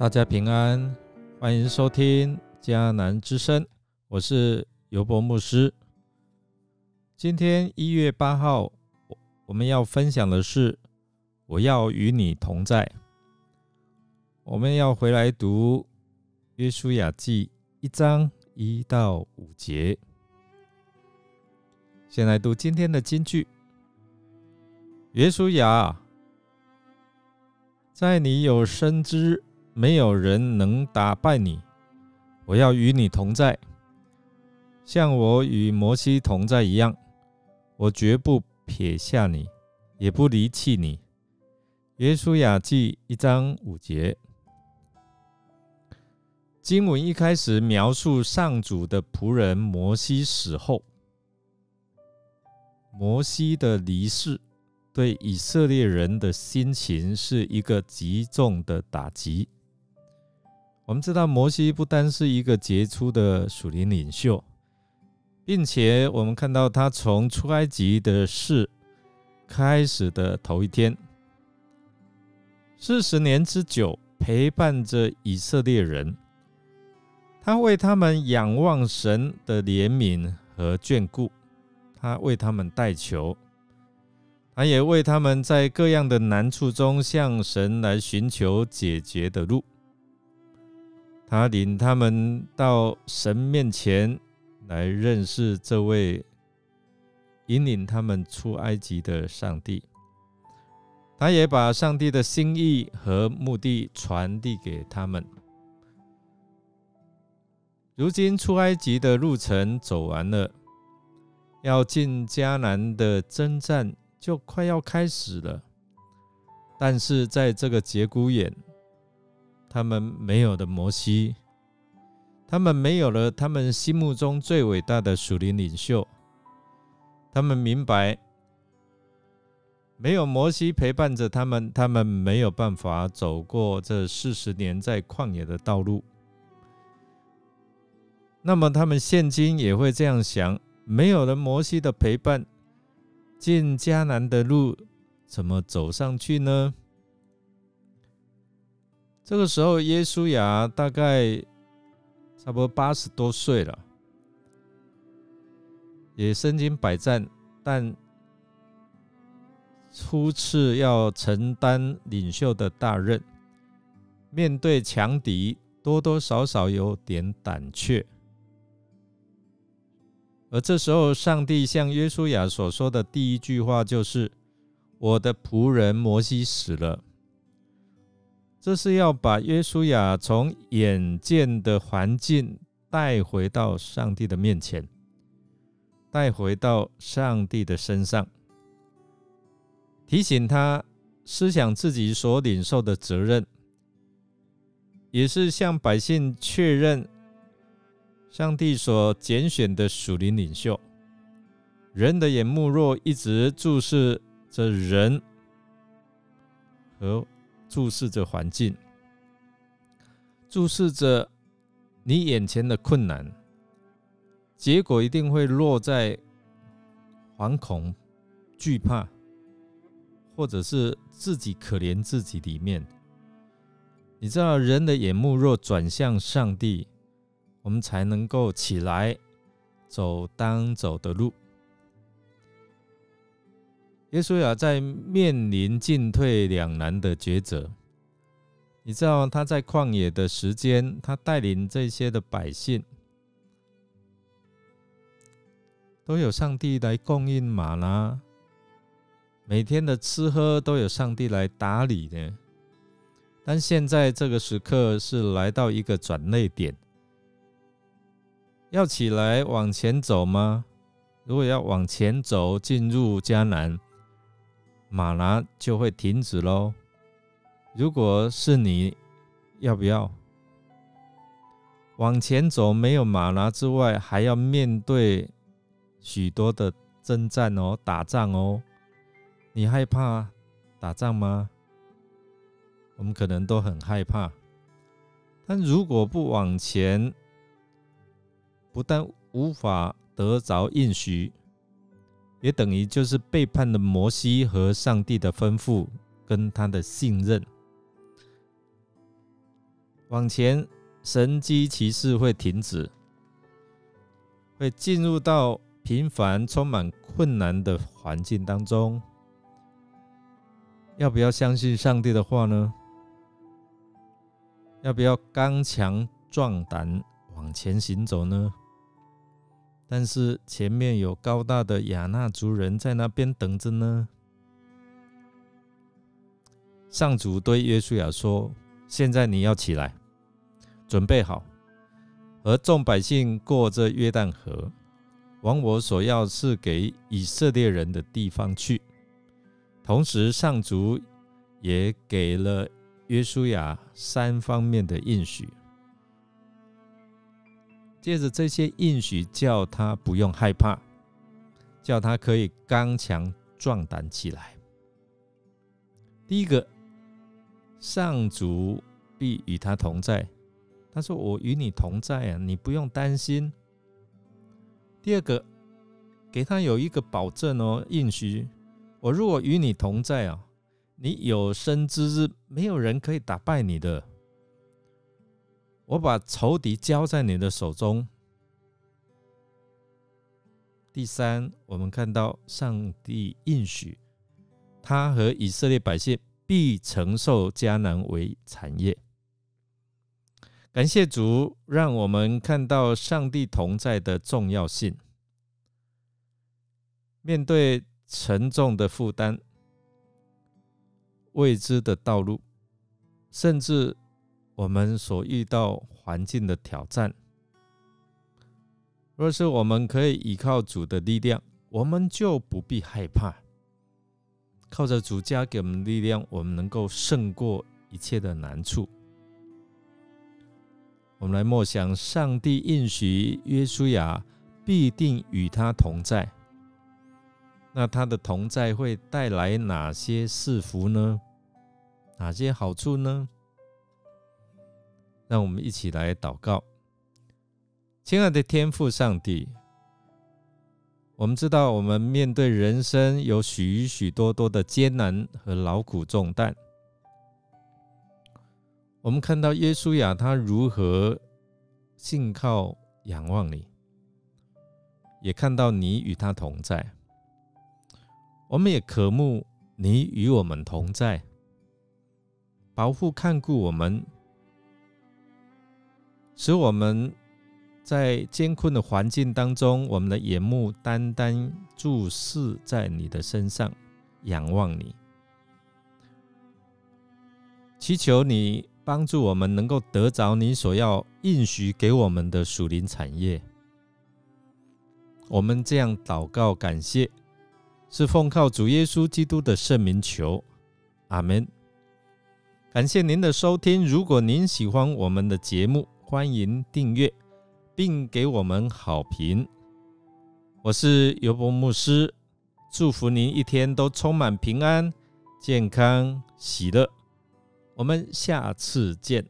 大家平安，欢迎收听迦南之声，我是尤博牧师。今天一月八号，我们要分享的是“我要与你同在”。我们要回来读《约书亚记》一章一到五节。先来读今天的金句：“约书亚，在你有生之。”没有人能打败你，我要与你同在，像我与摩西同在一样。我绝不撇下你，也不离弃你。耶稣雅记一章五节，经文一开始描述上主的仆人摩西死后，摩西的离世对以色列人的心情是一个极重的打击。我们知道摩西不单是一个杰出的属灵领袖，并且我们看到他从出埃及的事开始的头一天，四十年之久陪伴着以色列人，他为他们仰望神的怜悯和眷顾，他为他们代求，他也为他们在各样的难处中向神来寻求解决的路。他领他们到神面前来认识这位引领他们出埃及的上帝。他也把上帝的心意和目的传递给他们。如今出埃及的路程走完了，要进迦南的征战就快要开始了。但是在这个节骨眼。他们没有的摩西，他们没有了他们心目中最伟大的属灵领袖。他们明白，没有摩西陪伴着他们，他们没有办法走过这四十年在旷野的道路。那么，他们现今也会这样想：没有了摩西的陪伴，进迦南的路怎么走上去呢？这个时候，耶稣亚大概差不多八十多岁了，也身经百战，但初次要承担领袖的大任，面对强敌，多多少少有点胆怯。而这时候，上帝向约书亚所说的第一句话就是：“我的仆人摩西死了。”这是要把约书亚从眼见的环境带回到上帝的面前，带回到上帝的身上，提醒他思想自己所领受的责任，也是向百姓确认上帝所拣选的属灵领袖。人的眼目若一直注视着人和。注视着环境，注视着你眼前的困难，结果一定会落在惶恐、惧怕，或者是自己可怜自己里面。你知道，人的眼目若转向上帝，我们才能够起来走当走的路。耶稣亚在面临进退两难的抉择。你知道他在旷野的时间，他带领这些的百姓，都有上帝来供应马拉，每天的吃喝都有上帝来打理的。但现在这个时刻是来到一个转捩点，要起来往前走吗？如果要往前走，进入迦南。马拉就会停止喽。如果是你，要不要往前走？没有马拉之外，还要面对许多的征战哦，打仗哦。你害怕打仗吗？我们可能都很害怕。但如果不往前，不但无法得着应许。也等于就是背叛了摩西和上帝的吩咐，跟他的信任。往前，神机骑士会停止，会进入到平凡、充满困难的环境当中。要不要相信上帝的话呢？要不要刚强壮胆往前行走呢？但是前面有高大的亚纳族人在那边等着呢。上主对约书亚说：“现在你要起来，准备好，和众百姓过这约旦河，往我所要赐给以色列人的地方去。”同时，上主也给了约书亚三方面的应许。借着这些应许，叫他不用害怕，叫他可以刚强壮胆起来。第一个，上主必与他同在。他说：“我与你同在啊，你不用担心。”第二个，给他有一个保证哦，应许。我如果与你同在啊，你有生之日没有人可以打败你的。我把仇敌交在你的手中。第三，我们看到上帝应许他和以色列百姓必承受迦南为产业。感谢主，让我们看到上帝同在的重要性。面对。沉重的负担、未知的道路，甚至我们所遇到环境的挑战，若是我们可以依靠主的力量，我们就不必害怕。靠着主加给我们力量，我们能够胜过一切的难处。我们来默想，上帝应许约书亚必定与他同在。那他的同在会带来哪些赐福呢？哪些好处呢？让我们一起来祷告，亲爱的天父上帝，我们知道我们面对人生有许许多多的艰难和劳苦重担。我们看到耶稣亚他如何信靠仰望你，也看到你与他同在。我们也渴慕你与我们同在，保护看顾我们，使我们在艰困的环境当中，我们的眼目单单注视在你的身上，仰望你，祈求你帮助我们能够得着你所要应许给我们的属灵产业。我们这样祷告，感谢。是奉靠主耶稣基督的圣名求，阿门。感谢您的收听。如果您喜欢我们的节目，欢迎订阅并给我们好评。我是尤伯牧师，祝福您一天都充满平安、健康、喜乐。我们下次见。